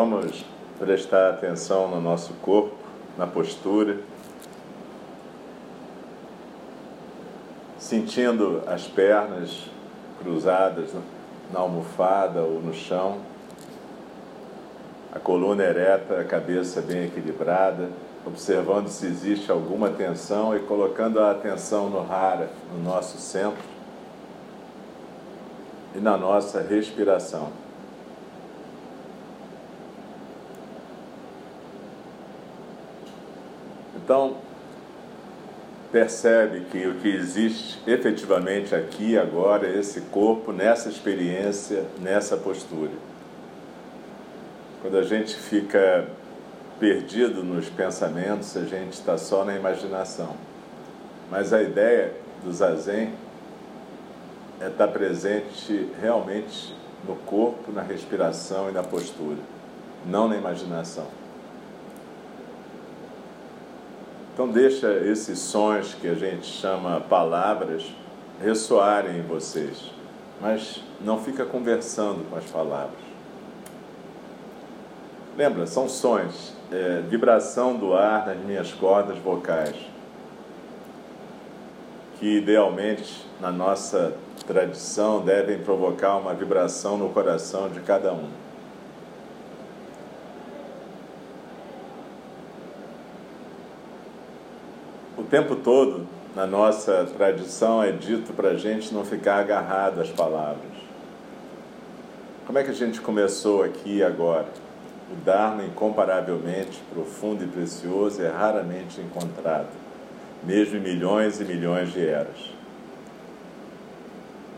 Vamos prestar atenção no nosso corpo, na postura, sentindo as pernas cruzadas na almofada ou no chão, a coluna ereta, a cabeça bem equilibrada, observando se existe alguma tensão e colocando a atenção no hara, no nosso centro e na nossa respiração. Então, percebe que o que existe efetivamente aqui agora é esse corpo, nessa experiência, nessa postura. Quando a gente fica perdido nos pensamentos, a gente está só na imaginação. Mas a ideia do zazen é estar presente realmente no corpo, na respiração e na postura, não na imaginação. Então deixa esses sons que a gente chama palavras ressoarem em vocês, mas não fica conversando com as palavras. Lembra, são sons, é, vibração do ar nas minhas cordas vocais, que idealmente na nossa tradição devem provocar uma vibração no coração de cada um. Tempo todo, na nossa tradição, é dito para a gente não ficar agarrado às palavras. Como é que a gente começou aqui agora? O Dharma, incomparavelmente profundo e precioso, é raramente encontrado, mesmo em milhões e milhões de eras.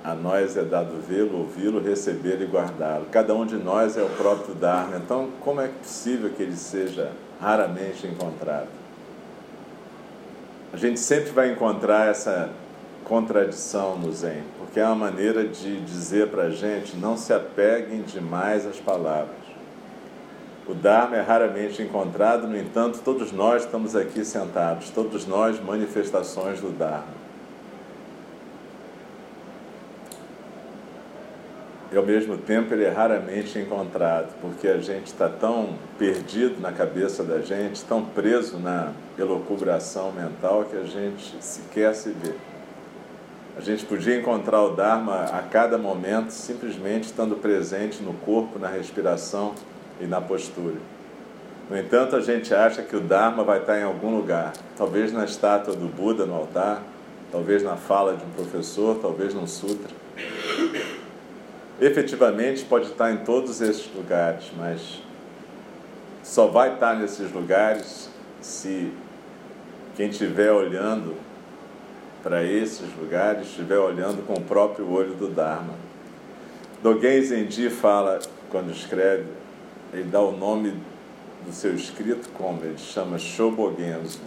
A nós é dado vê-lo, ouvi-lo, recebê-lo e guardá-lo. Cada um de nós é o próprio Dharma. Então, como é possível que ele seja raramente encontrado? A gente sempre vai encontrar essa contradição no Zen, porque é uma maneira de dizer para a gente não se apeguem demais às palavras. O Dharma é raramente encontrado, no entanto, todos nós estamos aqui sentados, todos nós manifestações do Dharma. E ao mesmo tempo ele é raramente encontrado, porque a gente está tão perdido na cabeça da gente, tão preso na elucubração mental, que a gente sequer se vê. A gente podia encontrar o Dharma a cada momento, simplesmente estando presente no corpo, na respiração e na postura. No entanto, a gente acha que o Dharma vai estar em algum lugar, talvez na estátua do Buda no altar, talvez na fala de um professor, talvez num sutra. Efetivamente pode estar em todos esses lugares, mas só vai estar nesses lugares se quem estiver olhando para esses lugares estiver olhando com o próprio olho do Dharma. Dogen Zenji fala, quando escreve, ele dá o nome do seu escrito como? Ele chama Shobogenzo,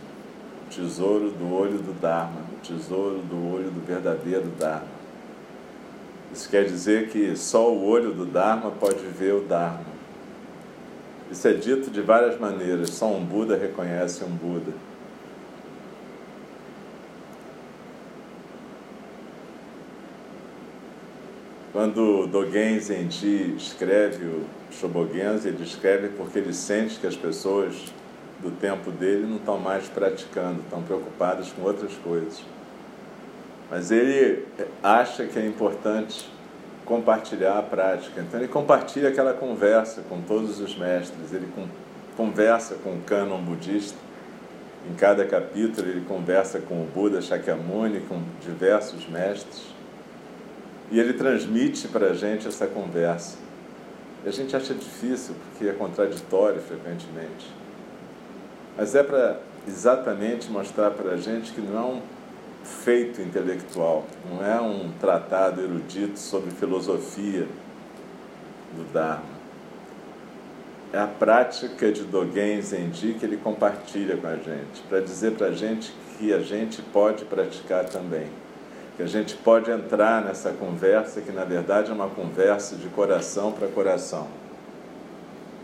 tesouro do olho do Dharma, tesouro do olho do verdadeiro Dharma. Isso quer dizer que só o olho do Dharma pode ver o Dharma. Isso é dito de várias maneiras, só um Buda reconhece um Buda. Quando Dogen Zenji escreve o Shobogenzo, ele escreve porque ele sente que as pessoas do tempo dele não estão mais praticando, estão preocupadas com outras coisas. Mas ele acha que é importante compartilhar a prática. Então ele compartilha aquela conversa com todos os mestres, ele conversa com o cânon budista. Em cada capítulo ele conversa com o Buda Shakyamuni, com diversos mestres. E ele transmite para a gente essa conversa. E a gente acha difícil, porque é contraditório frequentemente. Mas é para exatamente mostrar para a gente que não é um feito intelectual, não é um tratado erudito sobre filosofia do Dharma. É a prática de Dogen Zenji que ele compartilha com a gente, para dizer para a gente que a gente pode praticar também que a gente pode entrar nessa conversa, que na verdade é uma conversa de coração para coração.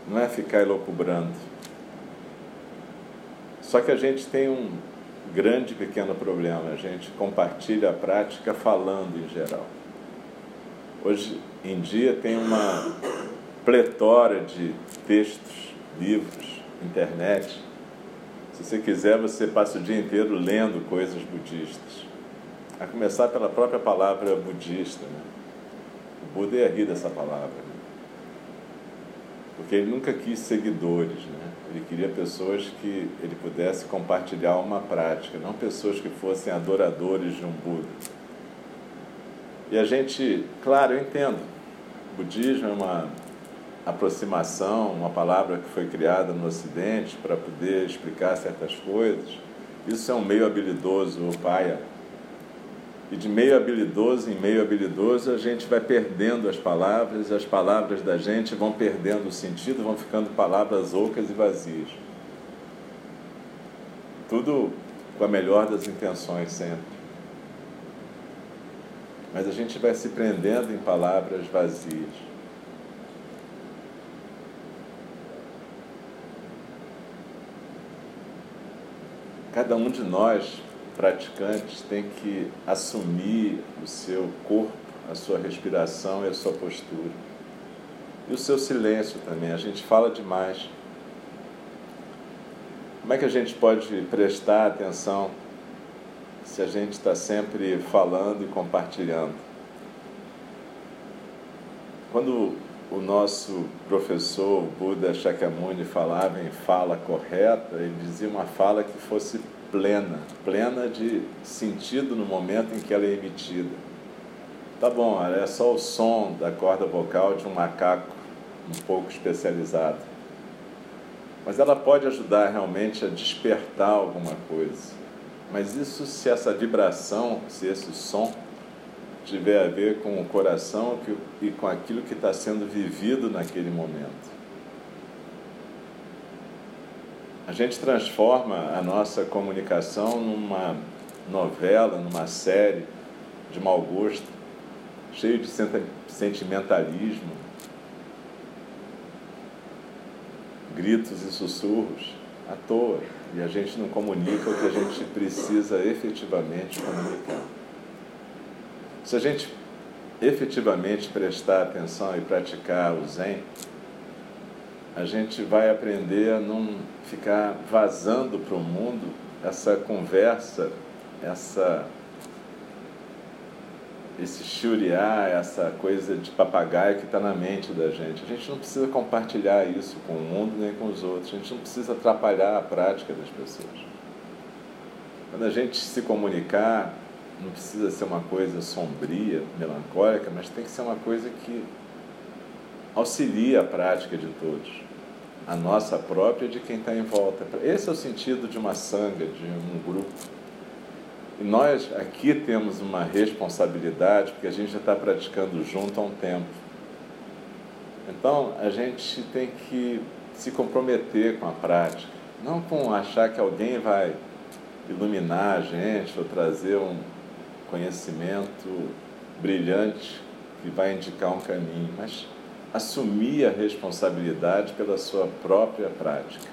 Não é ficar elocubrando. Só que a gente tem um grande pequeno problema, a gente compartilha a prática falando em geral. Hoje em dia tem uma pletora de textos, livros, internet. Se você quiser, você passa o dia inteiro lendo coisas budistas. A começar pela própria palavra budista. Né? O Buda ia rir dessa palavra. Porque ele nunca quis seguidores. Né? Ele queria pessoas que ele pudesse compartilhar uma prática, não pessoas que fossem adoradores de um Buda. E a gente, claro, eu entendo. Budismo é uma aproximação, uma palavra que foi criada no Ocidente para poder explicar certas coisas. Isso é um meio habilidoso, o paia e de meio habilidoso em meio habilidoso, a gente vai perdendo as palavras, e as palavras da gente vão perdendo o sentido, vão ficando palavras ocas e vazias. Tudo com a melhor das intenções sempre. Mas a gente vai se prendendo em palavras vazias. Cada um de nós praticantes têm que assumir o seu corpo, a sua respiração e a sua postura. E o seu silêncio também. A gente fala demais. Como é que a gente pode prestar atenção se a gente está sempre falando e compartilhando? Quando o nosso professor Buda Shakyamuni falava em fala correta, ele dizia uma fala que fosse plena, plena de sentido no momento em que ela é emitida. Tá bom, é só o som da corda vocal de um macaco um pouco especializado. Mas ela pode ajudar realmente a despertar alguma coisa. Mas isso se essa vibração, se esse som tiver a ver com o coração e com aquilo que está sendo vivido naquele momento. A gente transforma a nossa comunicação numa novela, numa série de mau gosto, cheio de sentimentalismo, gritos e sussurros à toa. E a gente não comunica o que a gente precisa efetivamente comunicar. Se a gente efetivamente prestar atenção e praticar o Zen, a gente vai aprender a não ficar vazando para o mundo essa conversa, essa esse churiar, essa coisa de papagaio que está na mente da gente. A gente não precisa compartilhar isso com o mundo nem com os outros. A gente não precisa atrapalhar a prática das pessoas. Quando a gente se comunicar, não precisa ser uma coisa sombria, melancólica, mas tem que ser uma coisa que auxilia a prática de todos, a nossa própria de quem está em volta. Esse é o sentido de uma sanga, de um grupo. E nós aqui temos uma responsabilidade, porque a gente já está praticando junto há um tempo. Então a gente tem que se comprometer com a prática, não com achar que alguém vai iluminar a gente ou trazer um conhecimento brilhante que vai indicar um caminho, mas assumir a responsabilidade pela sua própria prática.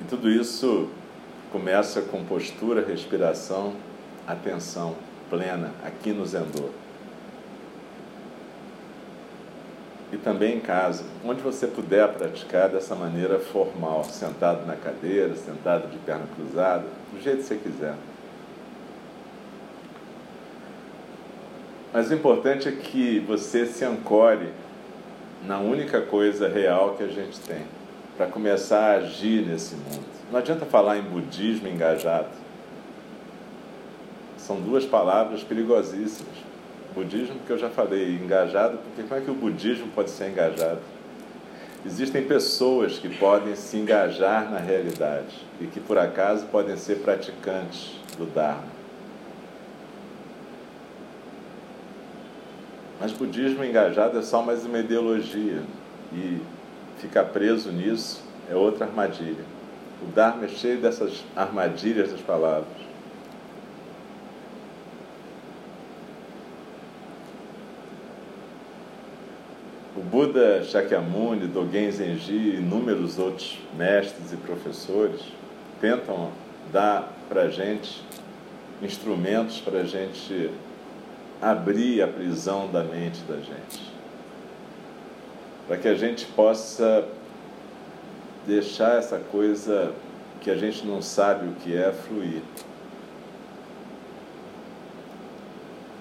E tudo isso começa com postura, respiração, atenção plena aqui no Zendô. E também em casa, onde você puder praticar dessa maneira formal, sentado na cadeira, sentado de perna cruzada, do jeito que você quiser. Mas o importante é que você se ancore na única coisa real que a gente tem, para começar a agir nesse mundo. Não adianta falar em budismo engajado. São duas palavras perigosíssimas. Budismo, que eu já falei, engajado, porque como é que o budismo pode ser engajado? Existem pessoas que podem se engajar na realidade e que por acaso podem ser praticantes do Dharma. Mas budismo engajado é só mais uma ideologia e ficar preso nisso é outra armadilha. O Dharma é cheio dessas armadilhas das palavras. O Buda Shakyamuni, Dogen Zenji e inúmeros outros mestres e professores tentam dar para a gente instrumentos para a gente abrir a prisão da mente da gente. Para que a gente possa deixar essa coisa que a gente não sabe o que é fluir.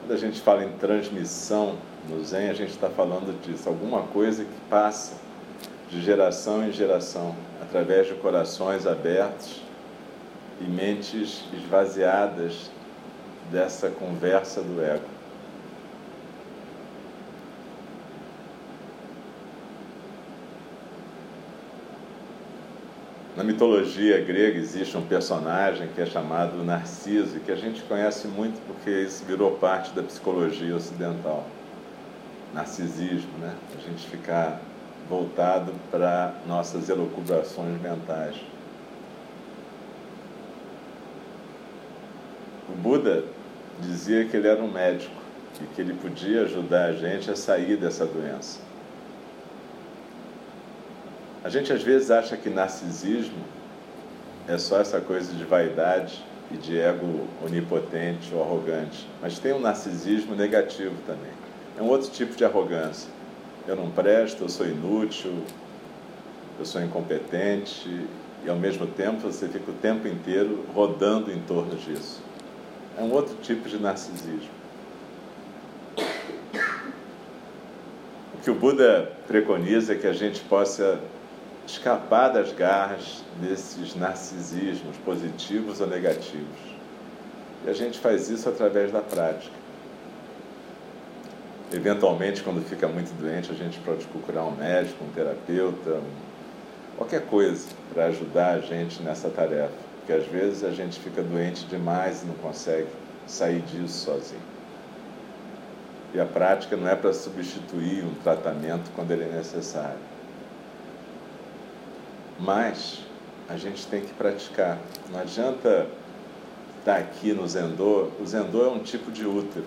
Quando a gente fala em transmissão no Zen, a gente está falando disso, alguma coisa que passa de geração em geração, através de corações abertos e mentes esvaziadas dessa conversa do ego. Na mitologia grega existe um personagem que é chamado Narciso, que a gente conhece muito porque isso virou parte da psicologia ocidental. Narcisismo, né? A gente ficar voltado para nossas elucubrações mentais. O Buda dizia que ele era um médico e que ele podia ajudar a gente a sair dessa doença. A gente às vezes acha que narcisismo é só essa coisa de vaidade e de ego onipotente ou arrogante, mas tem um narcisismo negativo também. É um outro tipo de arrogância. Eu não presto, eu sou inútil, eu sou incompetente e ao mesmo tempo você fica o tempo inteiro rodando em torno disso. É um outro tipo de narcisismo. O que o Buda preconiza é que a gente possa escapar das garras desses narcisismos positivos ou negativos. E a gente faz isso através da prática. Eventualmente, quando fica muito doente, a gente pode procurar um médico, um terapeuta, um... qualquer coisa para ajudar a gente nessa tarefa. Porque às vezes a gente fica doente demais e não consegue sair disso sozinho. E a prática não é para substituir um tratamento quando ele é necessário mas a gente tem que praticar. Não adianta estar aqui no Zendô. O Zendô é um tipo de útero.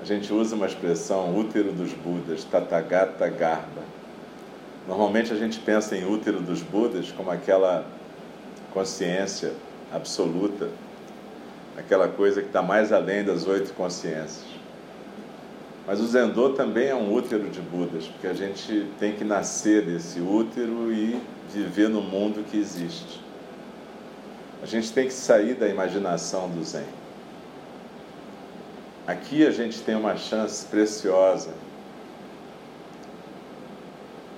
A gente usa uma expressão útero dos Budas, Tathagata Garba. Normalmente a gente pensa em útero dos Budas como aquela consciência absoluta, aquela coisa que está mais além das oito consciências. Mas o Zendô também é um útero de Budas, porque a gente tem que nascer desse útero e viver no mundo que existe. A gente tem que sair da imaginação do Zen. Aqui a gente tem uma chance preciosa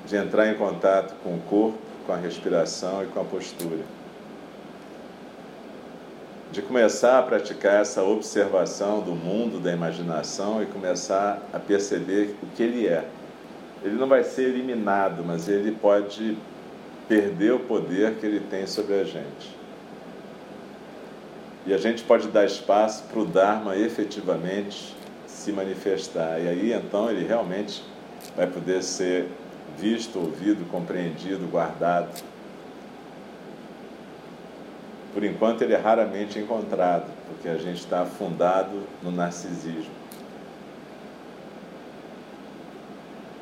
de entrar em contato com o corpo, com a respiração e com a postura de começar a praticar essa observação do mundo da imaginação e começar a perceber o que ele é. Ele não vai ser eliminado, mas ele pode perder o poder que ele tem sobre a gente. E a gente pode dar espaço para o Dharma efetivamente se manifestar. E aí então ele realmente vai poder ser visto, ouvido, compreendido, guardado. Por enquanto ele é raramente encontrado, porque a gente está afundado no narcisismo.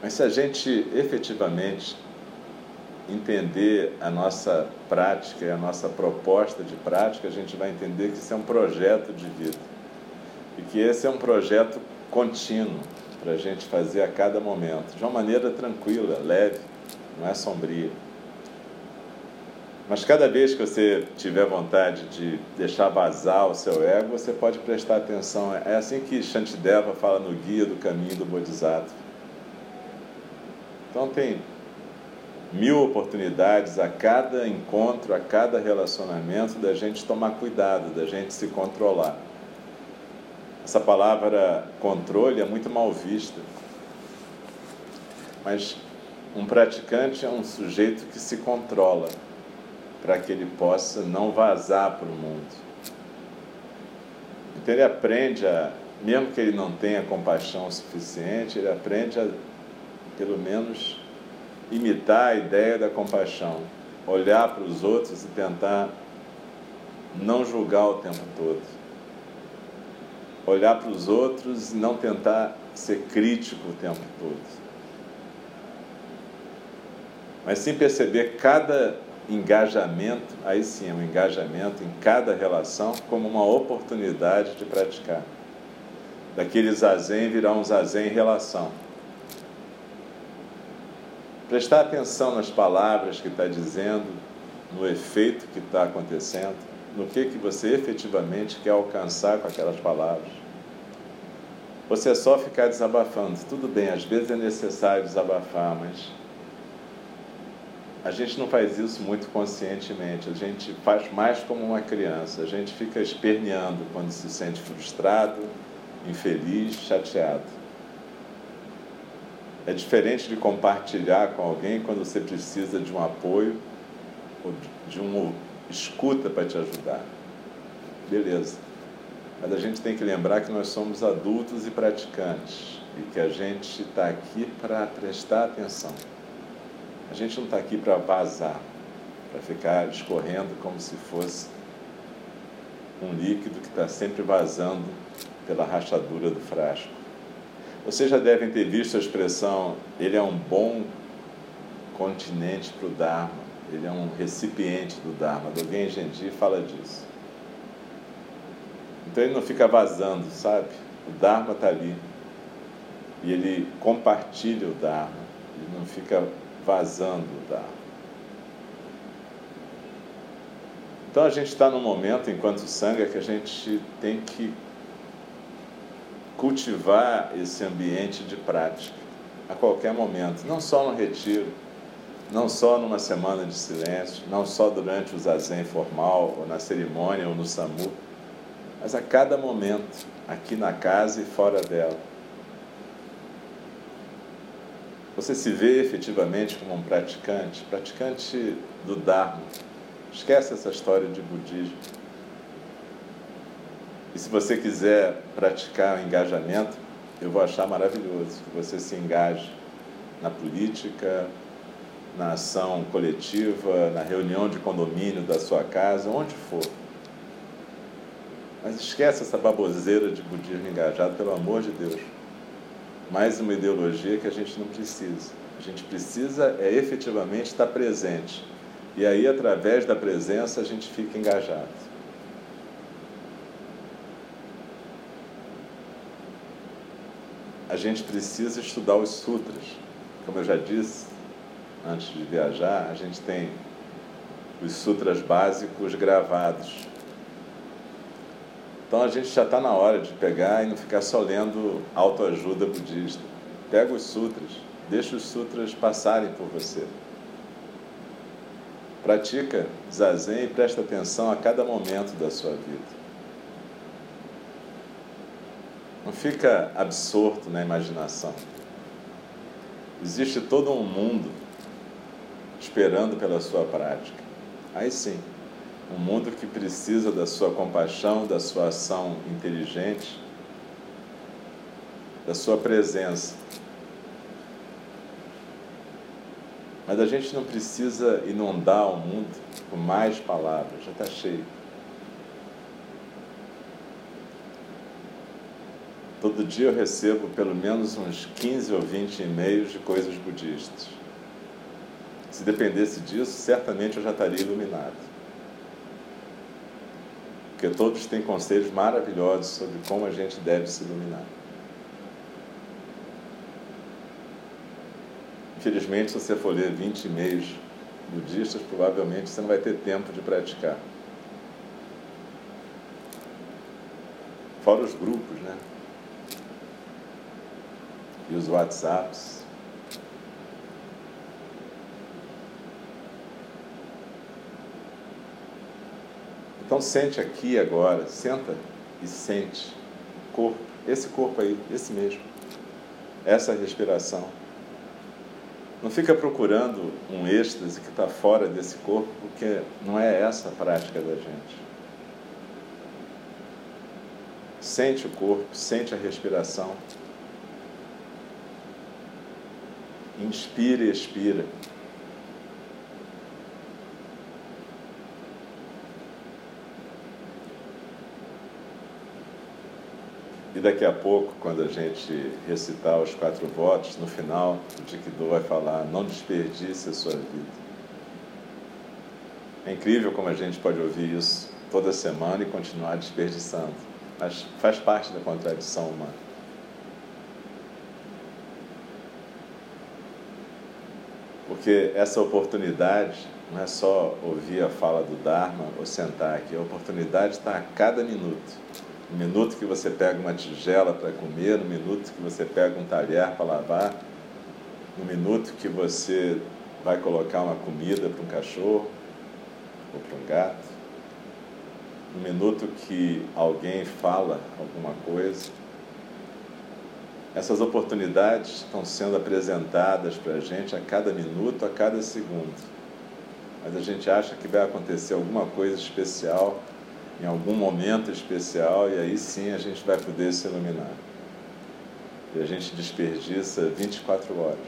Mas se a gente efetivamente entender a nossa prática e a nossa proposta de prática, a gente vai entender que isso é um projeto de vida. E que esse é um projeto contínuo para a gente fazer a cada momento, de uma maneira tranquila, leve, não é sombria. Mas cada vez que você tiver vontade de deixar vazar o seu ego, você pode prestar atenção. É assim que Shantideva fala no Guia do Caminho do Bodhisattva. Então tem mil oportunidades a cada encontro, a cada relacionamento da gente tomar cuidado, da gente se controlar. Essa palavra controle é muito mal vista. Mas um praticante é um sujeito que se controla para que ele possa não vazar para o mundo. Então ele aprende a, mesmo que ele não tenha compaixão suficiente, ele aprende a, pelo menos, imitar a ideia da compaixão, olhar para os outros e tentar não julgar o tempo todo olhar para os outros e não tentar ser crítico o tempo todo. Mas sim perceber cada engajamento, aí sim é um engajamento em cada relação como uma oportunidade de praticar. Daquele zazen virar um zazen em relação. Prestar atenção nas palavras que está dizendo, no efeito que está acontecendo, no que, que você efetivamente quer alcançar com aquelas palavras. Você é só ficar desabafando. Tudo bem, às vezes é necessário desabafar, mas a gente não faz isso muito conscientemente. A gente faz mais como uma criança. A gente fica esperneando quando se sente frustrado, infeliz, chateado. É diferente de compartilhar com alguém quando você precisa de um apoio ou de um escuta para te ajudar. Beleza. Mas a gente tem que lembrar que nós somos adultos e praticantes e que a gente está aqui para prestar atenção. A gente não está aqui para vazar, para ficar escorrendo como se fosse um líquido que está sempre vazando pela rachadura do frasco. Vocês já devem ter visto a expressão: ele é um bom continente para o Dharma, ele é um recipiente do Dharma. Dogen Genji fala disso. Então ele não fica vazando, sabe? O Dharma está ali. E ele compartilha o Dharma. Ele não fica vazando o Dharma. Então a gente está num momento, enquanto Sangha, que a gente tem que cultivar esse ambiente de prática a qualquer momento, não só no retiro, não só numa semana de silêncio, não só durante o zazen formal, ou na cerimônia, ou no SAMU, mas a cada momento, aqui na casa e fora dela. Você se vê efetivamente como um praticante, praticante do Dharma. Esquece essa história de budismo. E se você quiser praticar o engajamento, eu vou achar maravilhoso que você se engaje na política, na ação coletiva, na reunião de condomínio da sua casa, onde for. Mas esquece essa baboseira de budismo engajado, pelo amor de Deus. Mais uma ideologia que a gente não precisa. A gente precisa é efetivamente estar presente. E aí, através da presença, a gente fica engajado. A gente precisa estudar os sutras. Como eu já disse antes de viajar, a gente tem os sutras básicos gravados então a gente já está na hora de pegar e não ficar só lendo autoajuda budista. Pega os sutras, deixa os sutras passarem por você. Pratica zazen e presta atenção a cada momento da sua vida. Não fica absorto na imaginação. Existe todo um mundo esperando pela sua prática. Aí sim, Um mundo que precisa da sua compaixão, da sua ação inteligente, da sua presença. Mas a gente não precisa inundar o mundo com mais palavras, já está cheio. Todo dia eu recebo pelo menos uns 15 ou 20 e-mails de coisas budistas. Se dependesse disso, certamente eu já estaria iluminado. Porque todos têm conselhos maravilhosos sobre como a gente deve se iluminar. Infelizmente, se você for ler 20 e-mails budistas, provavelmente você não vai ter tempo de praticar. Fora os grupos, né? E os WhatsApps. Então sente aqui agora, senta e sente corpo, esse corpo aí, esse mesmo. Essa respiração. Não fica procurando um êxtase que está fora desse corpo, porque não é essa a prática da gente. Sente o corpo, sente a respiração. Inspira e expira. E daqui a pouco, quando a gente recitar os quatro votos, no final, o Jikido vai falar: não desperdice a sua vida. É incrível como a gente pode ouvir isso toda semana e continuar desperdiçando, mas faz parte da contradição humana. Porque essa oportunidade não é só ouvir a fala do Dharma ou sentar aqui, a oportunidade está a cada minuto no minuto que você pega uma tigela para comer, no minuto que você pega um talher para lavar, no minuto que você vai colocar uma comida para um cachorro ou para um gato, no minuto que alguém fala alguma coisa. Essas oportunidades estão sendo apresentadas para a gente a cada minuto, a cada segundo. Mas a gente acha que vai acontecer alguma coisa especial em algum momento especial, e aí sim a gente vai poder se iluminar. E a gente desperdiça 24 horas.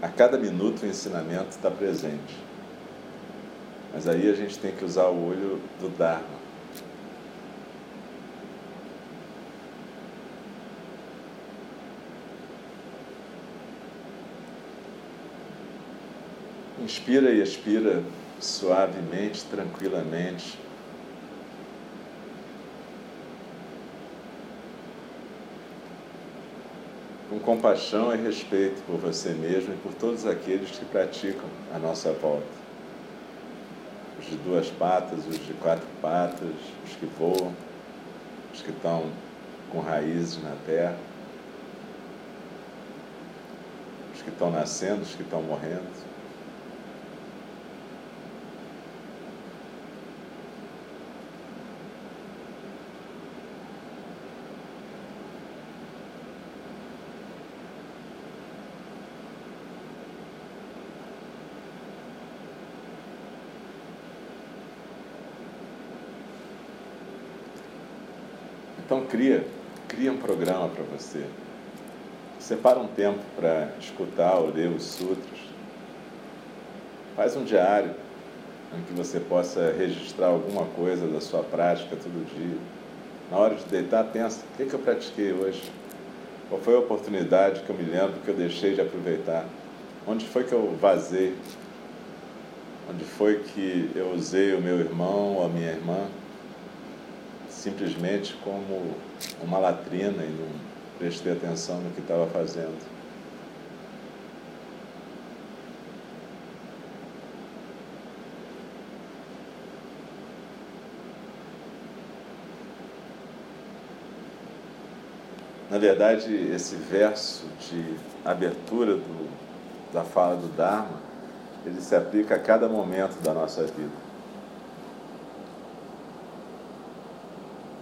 A cada minuto o ensinamento está presente. Mas aí a gente tem que usar o olho do Dharma. Inspira e expira suavemente, tranquilamente. Com compaixão e respeito por você mesmo e por todos aqueles que praticam a nossa volta. Os de duas patas, os de quatro patas, os que voam, os que estão com raízes na terra, os que estão nascendo, os que estão morrendo. Então cria, cria um programa para você. Separa um tempo para escutar ou ler os sutras. Faz um diário em que você possa registrar alguma coisa da sua prática todo dia. Na hora de deitar, pensa: o que, que eu pratiquei hoje? Qual foi a oportunidade que eu me lembro que eu deixei de aproveitar? Onde foi que eu vazei? Onde foi que eu usei o meu irmão ou a minha irmã simplesmente como uma latrina e não prestei atenção no que estava fazendo. Na verdade, esse verso de abertura do, da fala do Dharma, ele se aplica a cada momento da nossa vida.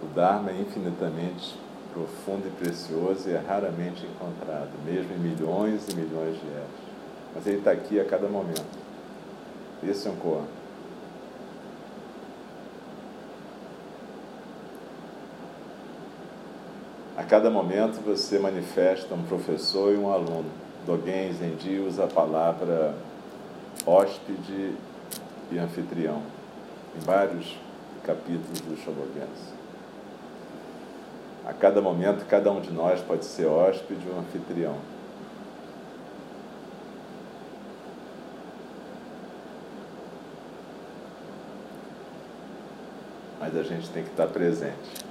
O Dharma é infinitamente profundo e precioso e é raramente encontrado, mesmo em milhões e milhões de eras. Mas ele está aqui a cada momento. Esse é um Koan. A cada momento você manifesta um professor e um aluno. Dogen Zenji usa a palavra hóspede e anfitrião em vários capítulos do Shobogense. A cada momento, cada um de nós pode ser hóspede ou anfitrião. Mas a gente tem que estar presente.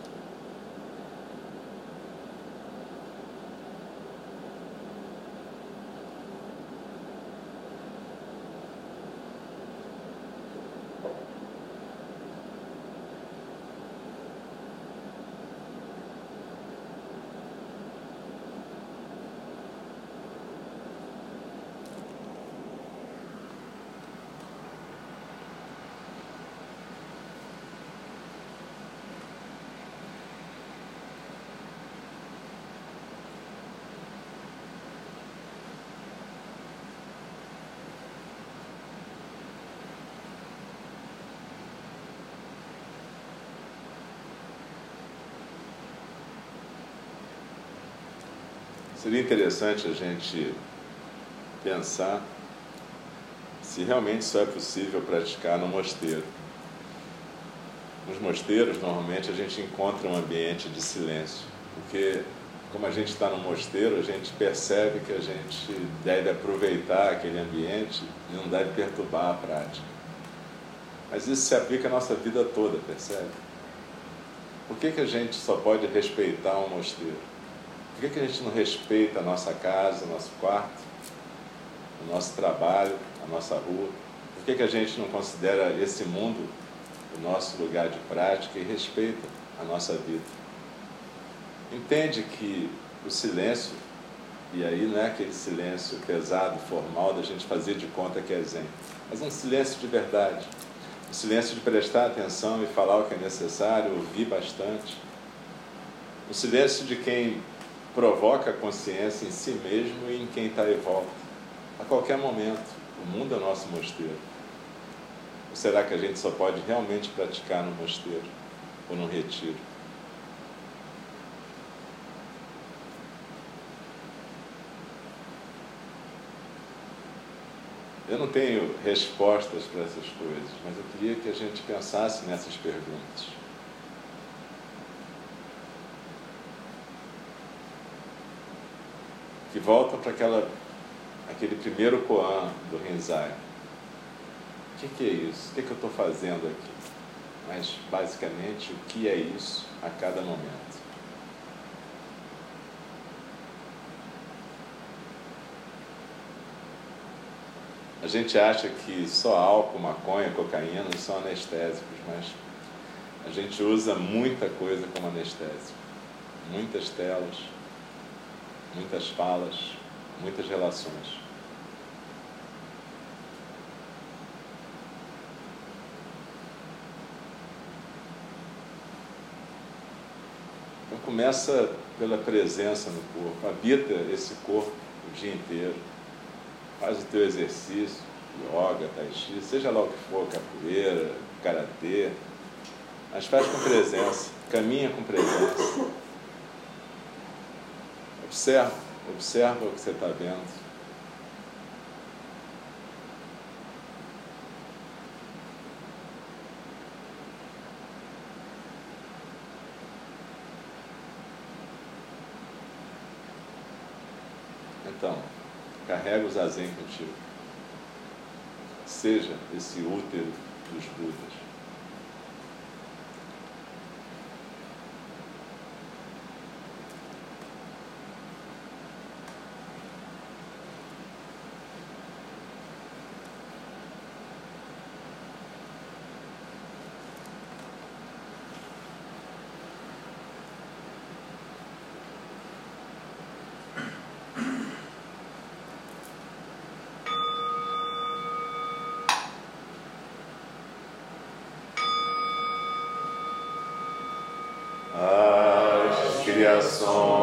Seria interessante a gente pensar se realmente isso é possível praticar no mosteiro. Nos mosteiros, normalmente, a gente encontra um ambiente de silêncio, porque, como a gente está no mosteiro, a gente percebe que a gente deve aproveitar aquele ambiente e não deve perturbar a prática. Mas isso se aplica à nossa vida toda, percebe? Por que, que a gente só pode respeitar um mosteiro? Por que, que a gente não respeita a nossa casa, o nosso quarto, o nosso trabalho, a nossa rua? Por que, que a gente não considera esse mundo o nosso lugar de prática e respeita a nossa vida? Entende que o silêncio, e aí não é aquele silêncio pesado, formal, da gente fazer de conta que é zen, mas um silêncio de verdade. O silêncio de prestar atenção e falar o que é necessário, ouvir bastante. O silêncio de quem provoca a consciência em si mesmo e em quem está em volta. A qualquer momento, o mundo é nosso mosteiro. Ou será que a gente só pode realmente praticar no mosteiro ou no retiro? Eu não tenho respostas para essas coisas, mas eu queria que a gente pensasse nessas perguntas. Que volta para aquela, aquele primeiro koan do Rinzai. O que, que é isso? O que, que eu estou fazendo aqui? Mas, basicamente, o que é isso a cada momento? A gente acha que só álcool, maconha, cocaína são anestésicos, mas a gente usa muita coisa como anestésico. Muitas telas, muitas falas, muitas relações. Então começa pela presença no corpo, habita esse corpo o dia inteiro, faz o teu exercício, yoga, tai chi, seja lá o que for, capoeira, karatê, mas faz com presença, caminha com presença. Observa, observa o que você está vendo. Então, carrega o zazen contigo. Seja esse útero dos Budas. corazón.